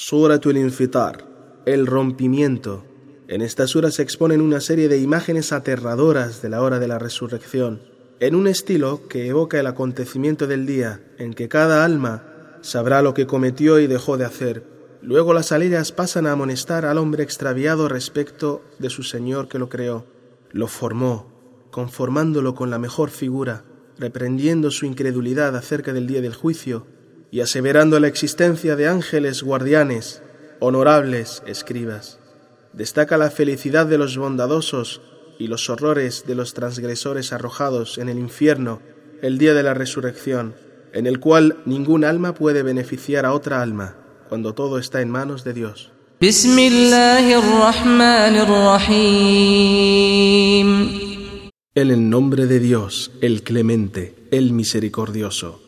Suratul Infitar, el rompimiento. En esta sura se exponen una serie de imágenes aterradoras de la hora de la resurrección, en un estilo que evoca el acontecimiento del día en que cada alma sabrá lo que cometió y dejó de hacer. Luego las aleyas pasan a amonestar al hombre extraviado respecto de su Señor que lo creó, lo formó, conformándolo con la mejor figura, reprendiendo su incredulidad acerca del día del juicio y aseverando la existencia de ángeles guardianes, honorables escribas. Destaca la felicidad de los bondadosos y los horrores de los transgresores arrojados en el infierno el día de la resurrección, en el cual ningún alma puede beneficiar a otra alma, cuando todo está en manos de Dios. En el nombre de Dios, el clemente, el misericordioso.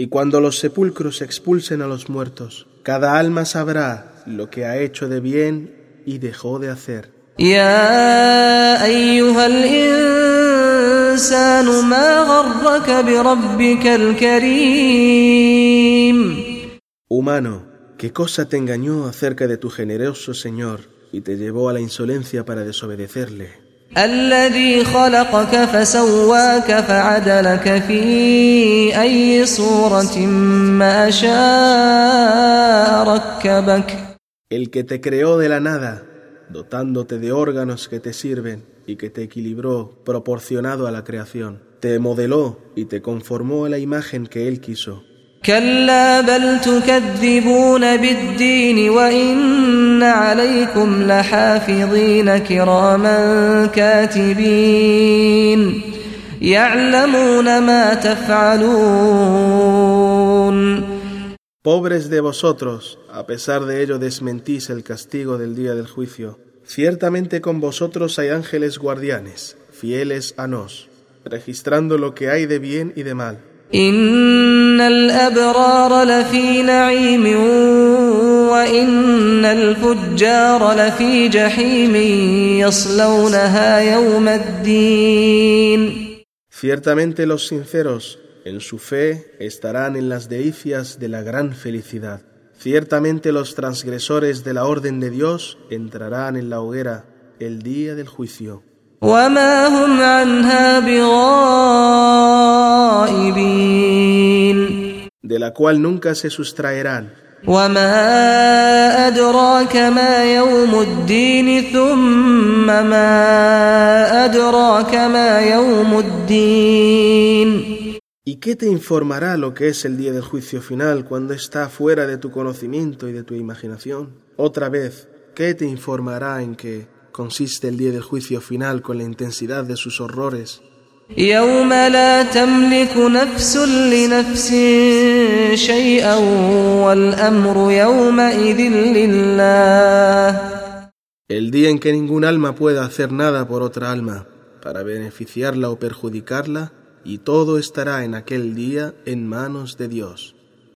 Y cuando los sepulcros expulsen a los muertos, cada alma sabrá lo que ha hecho de bien y dejó de hacer. Humano, ¿qué cosa te engañó acerca de tu generoso Señor y te llevó a la insolencia para desobedecerle? الذي خلقك فسواك فعدلك في أي صورة ما شاء ركبك El que te creó de la nada, dotándote de órganos que te sirven y que te equilibró proporcionado a la creación, te modeló y te conformó a la imagen que él quiso. كلا بل تكذبون بالدين وإن عليكم لحافظين كراما كاتبين يعلمون ما تفعلون Pobres de vosotros, a pesar de ello desmentís el castigo del día del juicio. Ciertamente con vosotros hay ángeles guardianes, fieles a nos, registrando lo que hay de bien y de mal. إن الأبرار لفي نعيم وإن الفجار لفي جحيم يصلونها يوم الدين Ciertamente los sinceros en su fe estarán en las delicias de la gran felicidad. Ciertamente los transgresores de la orden de Dios entrarán en la hoguera el día del juicio. وما هم عنها بغائبين de la cual nunca se sustraerán. وما أدراك ما يوم الدين ثم ما أدراك ما يوم الدين ¿Y qué te informará lo que es el día del juicio final cuando está fuera de tu conocimiento y de tu imaginación? Otra vez, ¿qué te informará en qué consiste el día del juicio final con la intensidad de sus horrores? يوم لا تملك نفس لنفس شيئا والأمر يومئذ لله El día en que ningún alma pueda hacer nada por otra alma para beneficiarla o perjudicarla y todo estará en aquel día en manos de Dios.